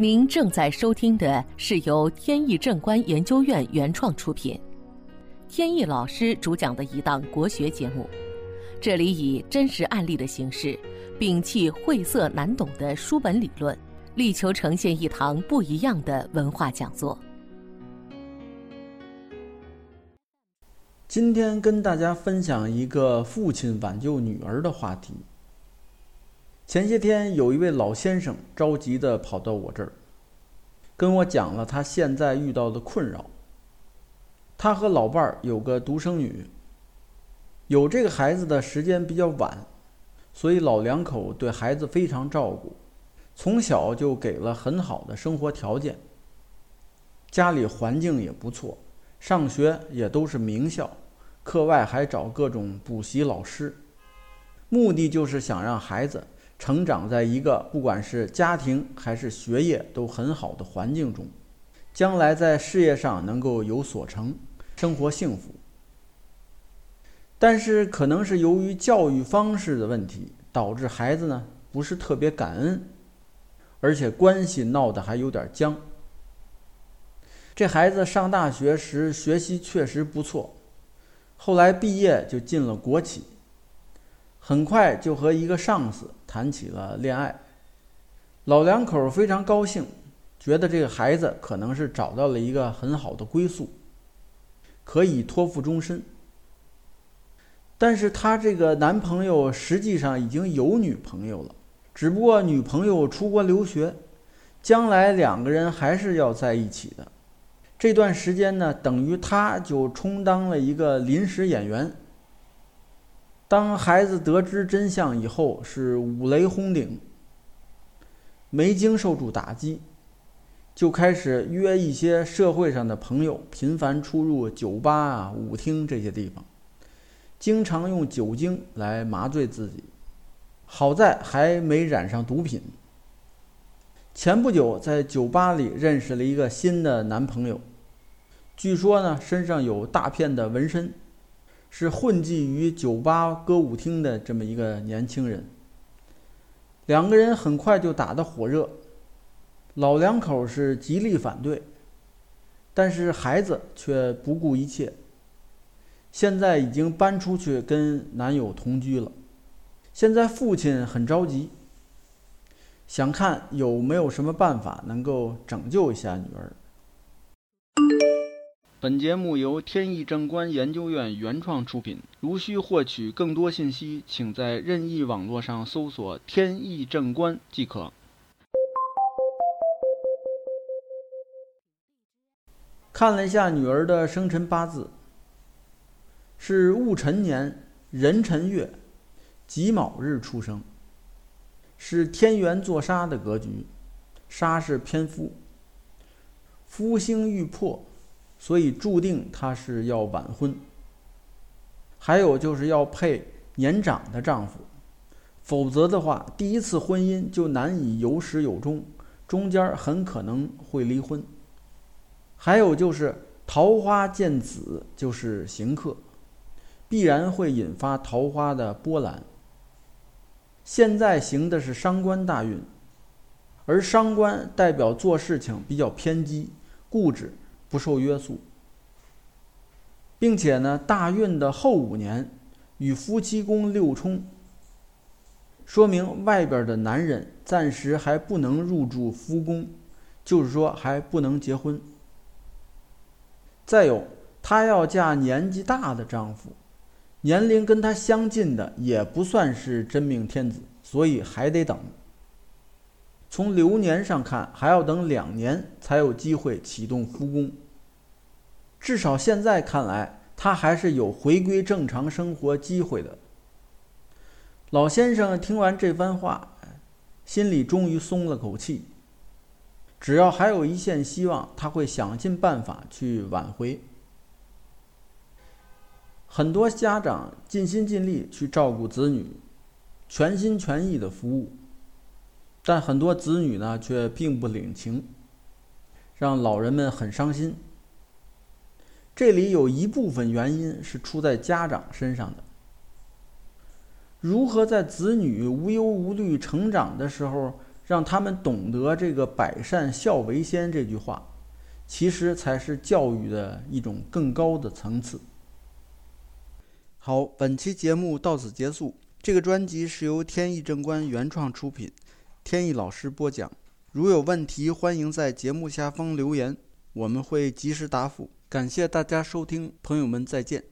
您正在收听的是由天意正观研究院原创出品，天意老师主讲的一档国学节目。这里以真实案例的形式，摒弃晦涩难懂的书本理论，力求呈现一堂不一样的文化讲座。今天跟大家分享一个父亲挽救女儿的话题。前些天有一位老先生着急地跑到我这儿，跟我讲了他现在遇到的困扰。他和老伴儿有个独生女，有这个孩子的时间比较晚，所以老两口对孩子非常照顾，从小就给了很好的生活条件。家里环境也不错，上学也都是名校，课外还找各种补习老师，目的就是想让孩子。成长在一个不管是家庭还是学业都很好的环境中，将来在事业上能够有所成，生活幸福。但是可能是由于教育方式的问题，导致孩子呢不是特别感恩，而且关系闹得还有点僵。这孩子上大学时学习确实不错，后来毕业就进了国企。很快就和一个上司谈起了恋爱，老两口非常高兴，觉得这个孩子可能是找到了一个很好的归宿，可以托付终身。但是他这个男朋友实际上已经有女朋友了，只不过女朋友出国留学，将来两个人还是要在一起的。这段时间呢，等于他就充当了一个临时演员。当孩子得知真相以后，是五雷轰顶，没经受住打击，就开始约一些社会上的朋友，频繁出入酒吧啊、舞厅这些地方，经常用酒精来麻醉自己。好在还没染上毒品。前不久在酒吧里认识了一个新的男朋友，据说呢身上有大片的纹身。是混迹于酒吧、歌舞厅的这么一个年轻人。两个人很快就打得火热，老两口是极力反对，但是孩子却不顾一切。现在已经搬出去跟男友同居了。现在父亲很着急，想看有没有什么办法能够拯救一下女儿。本节目由天意正观研究院原创出品。如需获取更多信息，请在任意网络上搜索“天意正观”即可。看了一下女儿的生辰八字，是戊辰年壬辰月己卯日出生，是天元坐杀的格局，杀是偏夫，夫星欲破。所以注定他是要晚婚，还有就是要配年长的丈夫，否则的话，第一次婚姻就难以有始有终，中间很可能会离婚。还有就是桃花见子就是行客，必然会引发桃花的波澜。现在行的是伤官大运，而伤官代表做事情比较偏激、固执。不受约束，并且呢，大运的后五年与夫妻宫六冲，说明外边的男人暂时还不能入住夫宫，就是说还不能结婚。再有，她要嫁年纪大的丈夫，年龄跟她相近的也不算是真命天子，所以还得等。从流年上看，还要等两年才有机会启动复工。至少现在看来，他还是有回归正常生活机会的。老先生听完这番话，心里终于松了口气。只要还有一线希望，他会想尽办法去挽回。很多家长尽心尽力去照顾子女，全心全意的服务。但很多子女呢，却并不领情，让老人们很伤心。这里有一部分原因是出在家长身上的。如何在子女无忧无虑成长的时候，让他们懂得这个“百善孝为先”这句话，其实才是教育的一种更高的层次。好，本期节目到此结束。这个专辑是由天意正观原创出品，天意老师播讲。如有问题，欢迎在节目下方留言，我们会及时答复。感谢大家收听，朋友们再见。